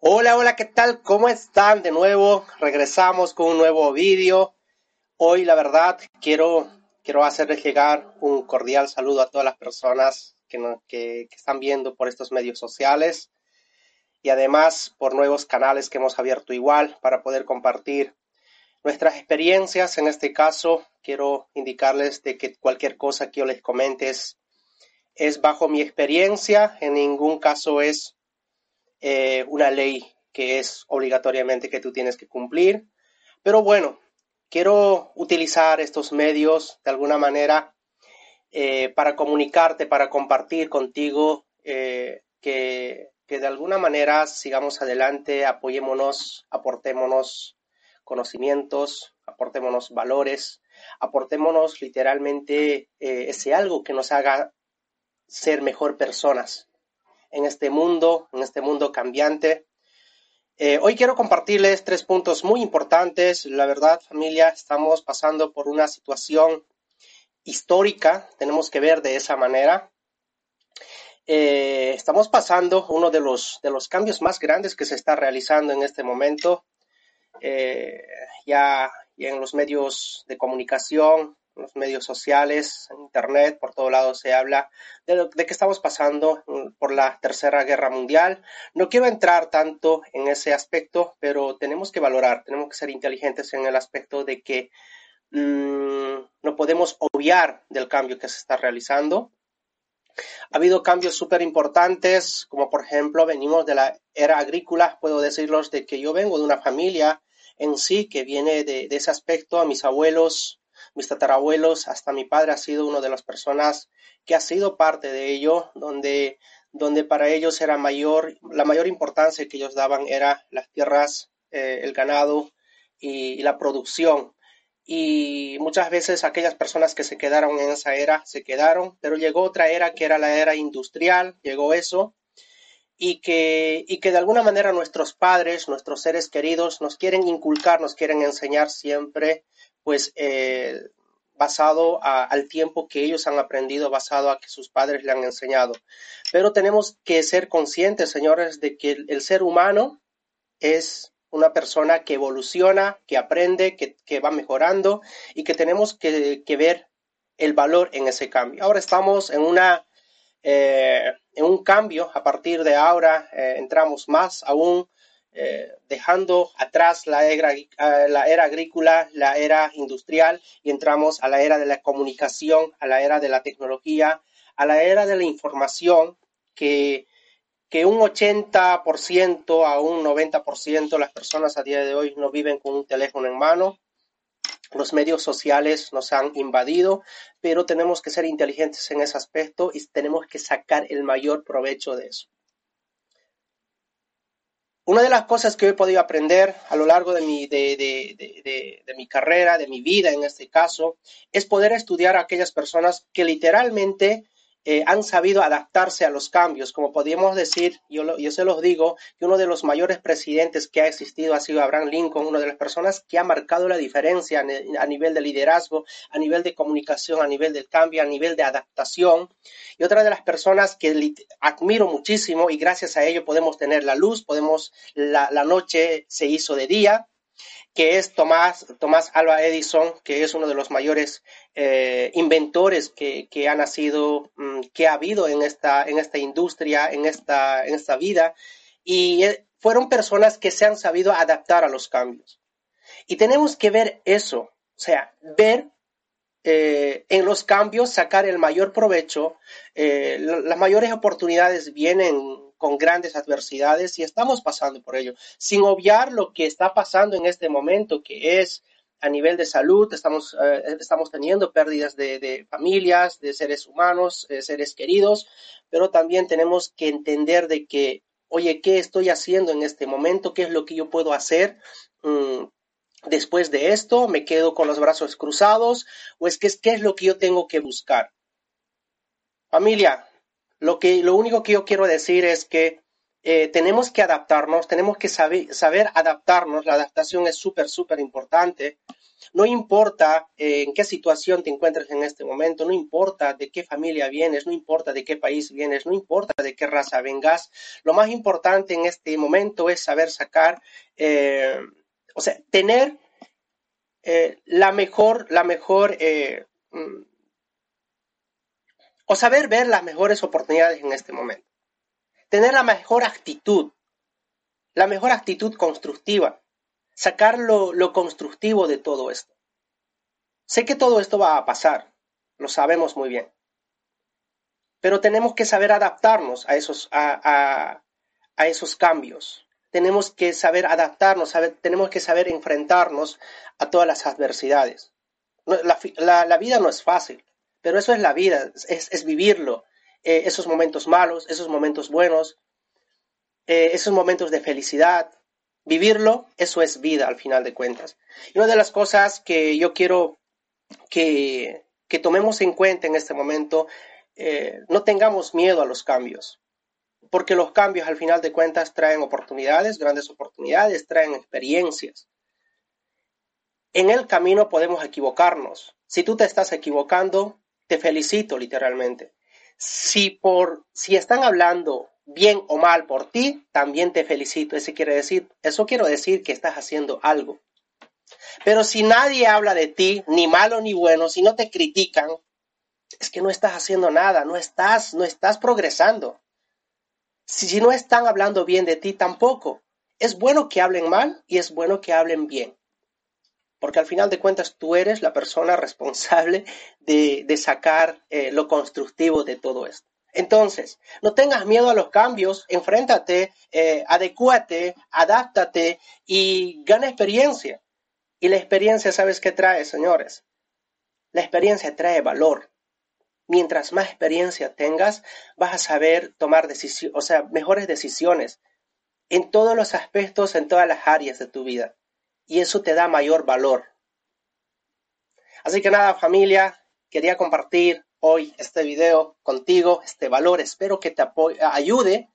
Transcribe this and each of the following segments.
Hola, hola, ¿qué tal? ¿Cómo están? De nuevo, regresamos con un nuevo vídeo. Hoy, la verdad, quiero, quiero hacerles llegar un cordial saludo a todas las personas que, que, están viendo por estos medios sociales y además por nuevos canales que hemos abierto igual para poder compartir nuestras experiencias. En este caso, quiero indicarles de que cualquier cosa que yo les comente es bajo mi experiencia, en ningún caso es eh, una ley que es obligatoriamente que tú tienes que cumplir. Pero bueno, quiero utilizar estos medios de alguna manera eh, para comunicarte, para compartir contigo eh, que, que, de alguna manera sigamos adelante, apoyémonos, aportémonos conocimientos, aportémonos valores, aportémonos literalmente ese algo que nos haga ser mejor personas, en este mundo, en este mundo cambiante. Eh, hoy quiero compartirles tres puntos muy importantes. La verdad, familia, estamos pasando por una situación histórica, tenemos que ver de esa manera. Eh, estamos pasando uno de los, de los cambios más grandes que se está realizando en este momento. Eh, ya, ya en los medios de comunicación, los medios sociales, en Internet, por todos lados se habla de, lo, de que estamos pasando mm, por la Tercera Guerra Mundial. No quiero entrar tanto en ese aspecto, pero tenemos que valorar, tenemos que ser inteligentes en el aspecto de que mmm, no podemos obviar del cambio que se está realizando. Ha habido cambios súper importantes, como por ejemplo venimos de la era agrícola, puedo decirlos de que yo vengo de una familia en sí que viene de ese aspecto, a mis abuelos mis tatarabuelos, hasta mi padre ha sido una de las personas que ha sido parte de ello, donde, donde para ellos era mayor, la mayor importancia que ellos daban era las tierras, eh, el ganado y, y la producción. Y muchas veces aquellas personas que se quedaron en esa era se quedaron, pero llegó otra era que era la era industrial, llegó eso, y que, y que de alguna manera nuestros padres, nuestros seres queridos, nos quieren inculcar, nos quieren enseñar siempre pues eh, basado al tiempo que ellos han aprendido, basado a que sus padres le han enseñado. Pero tenemos que ser conscientes, señores, de que el, el ser humano es una persona que evoluciona, que aprende, que, que va mejorando y que tenemos que, que, ver el valor en ese cambio. Ahora estamos en una eh, en un cambio, a partir de ahora eh, entramos más aún eh, dejando atrás la era, eh, la era agrícola, la era industrial y entramos a la era de la comunicación, a la era de la tecnología, a la era de la información que, que un 80% a un 90% las personas a día de hoy no viven con un teléfono en mano. Los medios sociales nos han invadido, pero tenemos que ser inteligentes en ese aspecto y tenemos que sacar el mayor provecho de eso. Una de las cosas que he podido aprender a lo largo de mi, de, de, de, mi carrera, de mi vida en este caso, es poder estudiar a aquellas personas que literalmente eh, han sabido adaptarse a los cambios. Como podríamos decir, yo, lo, yo se los digo, que uno de los mayores presidentes que ha existido ha sido Abraham Lincoln, una de las personas que ha marcado la diferencia a nivel de liderazgo, a nivel de comunicación, a nivel del cambio, a nivel de adaptación. Y otra de las personas que admiro muchísimo y gracias a ello podemos tener la luz, podemos, la, la noche se hizo de día, que es Tomás, Tomás Alba Edison, que es uno de los mayores eh, inventores que, que, ha nacido, mm, que ha habido en esta, en esta industria, en esta, en esta vida, y eh, fueron personas que se han sabido adaptar a los cambios. Y tenemos que ver eso, o sea, ver eh, en los cambios, sacar el mayor provecho, eh, las mayores oportunidades vienen con grandes adversidades y estamos pasando por ello, sin obviar lo que está pasando en este momento, que es a nivel de salud, estamos, eh, estamos teniendo pérdidas de, de, familias, de seres humanos, de seres queridos, pero también tenemos que entender de que, oye, ¿qué estoy haciendo en este momento? ¿Qué es lo que yo puedo hacer? Mm, después de esto, ¿me quedo con los brazos cruzados? ¿O es que qué es lo que yo tengo que buscar? Familia, lo, que, lo único que yo quiero decir es que eh, tenemos que adaptarnos, tenemos que saber, saber adaptarnos, la adaptación es súper, súper importante, No importa eh, en qué situación te encuentres en este momento, no importa de qué familia vienes, no importa de qué país vienes, no importa de qué raza vengas. Lo más importante en este momento es saber sacar, eh, o sea, tener la mejor, la mejor, mm, o saber ver las mejores oportunidades en este momento. Tener la mejor actitud, la mejor actitud constructiva sacar lo, constructivo de todo esto. Sé que todo esto va a pasar, lo sabemos muy bien, pero tenemos que saber adaptarnos a esos, a, esos cambios. Tenemos que saber adaptarnos, tenemos que saber enfrentarnos a todas las adversidades. La, vida no es fácil, pero eso es la vida, es, vivirlo. Eh, esos momentos malos, esos momentos buenos, eh, esos momentos de felicidad, Vivirlo, eso es vida al final de cuentas. Y una de las cosas que yo quiero que, tomemos en cuenta en este momento, eh, no tengamos miedo a los cambios, porque los cambios al final de cuentas traen oportunidades, grandes oportunidades, traen experiencias. En el camino podemos equivocarnos. Si tú te estás equivocando, te felicito literalmente. Si por si están hablando bien o mal por ti, también te felicito. Eso quiere decir, eso quiero decir que estás haciendo algo. Pero si nadie habla de ti, ni malo ni bueno, si no te critican, es que no estás haciendo nada, no estás, no estás progresando. Si, si no están hablando bien de ti, tampoco. Es bueno que hablen mal y es bueno que hablen bien. Porque al final de cuentas tú eres la persona responsable de, sacar eh, lo constructivo de todo esto. Entonces, no tengas miedo a los cambios, enfréntate, eh, adecúate, adáptate y gana experiencia. Y la experiencia, ¿sabes qué trae, señores? La experiencia trae valor. Mientras más experiencia tengas, vas a saber tomar decisiones, o sea, mejores decisiones en todos los aspectos, en todas las áreas de tu vida. Y eso te da mayor valor. Así que nada, familia, quería compartir hoy este video contigo, este valor. Espero que te ayude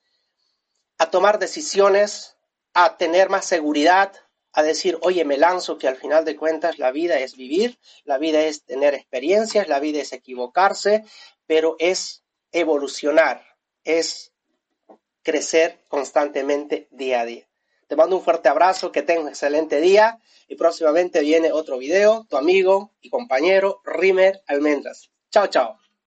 a tomar decisiones, a tener más seguridad, a decir, oye, me lanzo que al final de cuentas la vida es vivir, la vida es tener experiencias, la vida es equivocarse, pero es evolucionar, es crecer constantemente día a día. Te mando un fuerte abrazo, que tengas un excelente día y próximamente viene otro video, tu amigo y compañero Rimer Almendras. Chao, chao.